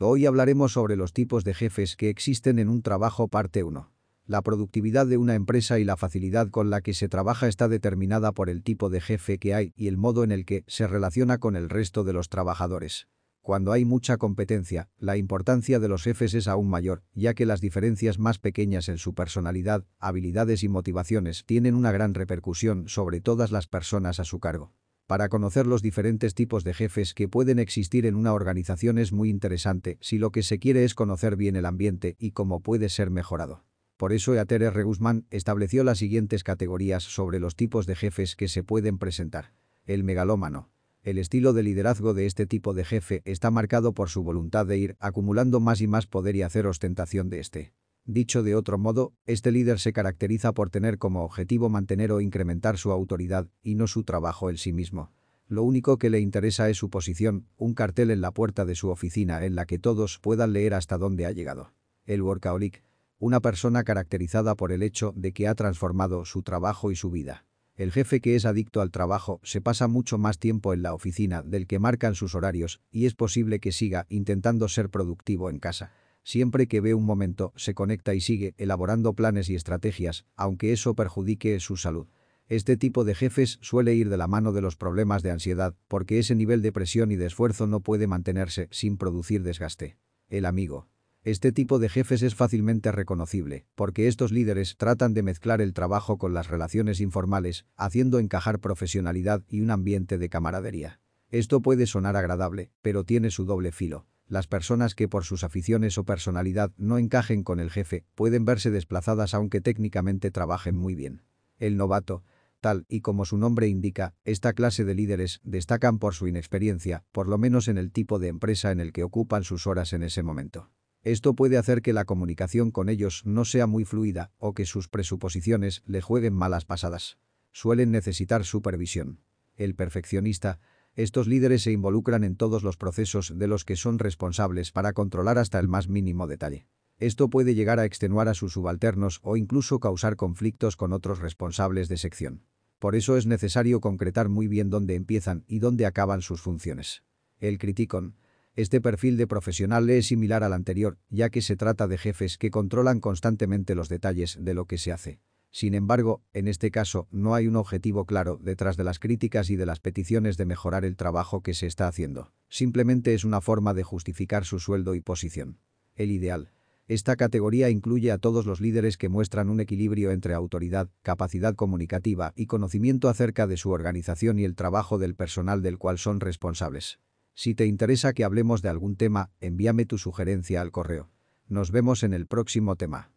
Hoy hablaremos sobre los tipos de jefes que existen en un trabajo parte 1. La productividad de una empresa y la facilidad con la que se trabaja está determinada por el tipo de jefe que hay y el modo en el que se relaciona con el resto de los trabajadores. Cuando hay mucha competencia, la importancia de los jefes es aún mayor, ya que las diferencias más pequeñas en su personalidad, habilidades y motivaciones tienen una gran repercusión sobre todas las personas a su cargo. Para conocer los diferentes tipos de jefes que pueden existir en una organización es muy interesante si lo que se quiere es conocer bien el ambiente y cómo puede ser mejorado. Por eso Eater R. Guzmán estableció las siguientes categorías sobre los tipos de jefes que se pueden presentar. El megalómano. El estilo de liderazgo de este tipo de jefe está marcado por su voluntad de ir acumulando más y más poder y hacer ostentación de este. Dicho de otro modo, este líder se caracteriza por tener como objetivo mantener o incrementar su autoridad y no su trabajo en sí mismo. Lo único que le interesa es su posición, un cartel en la puerta de su oficina en la que todos puedan leer hasta dónde ha llegado. El workaholic. Una persona caracterizada por el hecho de que ha transformado su trabajo y su vida. El jefe que es adicto al trabajo se pasa mucho más tiempo en la oficina del que marcan sus horarios y es posible que siga intentando ser productivo en casa. Siempre que ve un momento, se conecta y sigue elaborando planes y estrategias, aunque eso perjudique su salud. Este tipo de jefes suele ir de la mano de los problemas de ansiedad, porque ese nivel de presión y de esfuerzo no puede mantenerse sin producir desgaste. El amigo. Este tipo de jefes es fácilmente reconocible, porque estos líderes tratan de mezclar el trabajo con las relaciones informales, haciendo encajar profesionalidad y un ambiente de camaradería. Esto puede sonar agradable, pero tiene su doble filo. Las personas que por sus aficiones o personalidad no encajen con el jefe pueden verse desplazadas aunque técnicamente trabajen muy bien. El novato, tal y como su nombre indica, esta clase de líderes destacan por su inexperiencia, por lo menos en el tipo de empresa en el que ocupan sus horas en ese momento. Esto puede hacer que la comunicación con ellos no sea muy fluida o que sus presuposiciones le jueguen malas pasadas. Suelen necesitar supervisión. El perfeccionista estos líderes se involucran en todos los procesos de los que son responsables para controlar hasta el más mínimo detalle. Esto puede llegar a extenuar a sus subalternos o incluso causar conflictos con otros responsables de sección. Por eso es necesario concretar muy bien dónde empiezan y dónde acaban sus funciones. El criticón. Este perfil de profesional es similar al anterior, ya que se trata de jefes que controlan constantemente los detalles de lo que se hace. Sin embargo, en este caso, no hay un objetivo claro detrás de las críticas y de las peticiones de mejorar el trabajo que se está haciendo. Simplemente es una forma de justificar su sueldo y posición. El ideal. Esta categoría incluye a todos los líderes que muestran un equilibrio entre autoridad, capacidad comunicativa y conocimiento acerca de su organización y el trabajo del personal del cual son responsables. Si te interesa que hablemos de algún tema, envíame tu sugerencia al correo. Nos vemos en el próximo tema.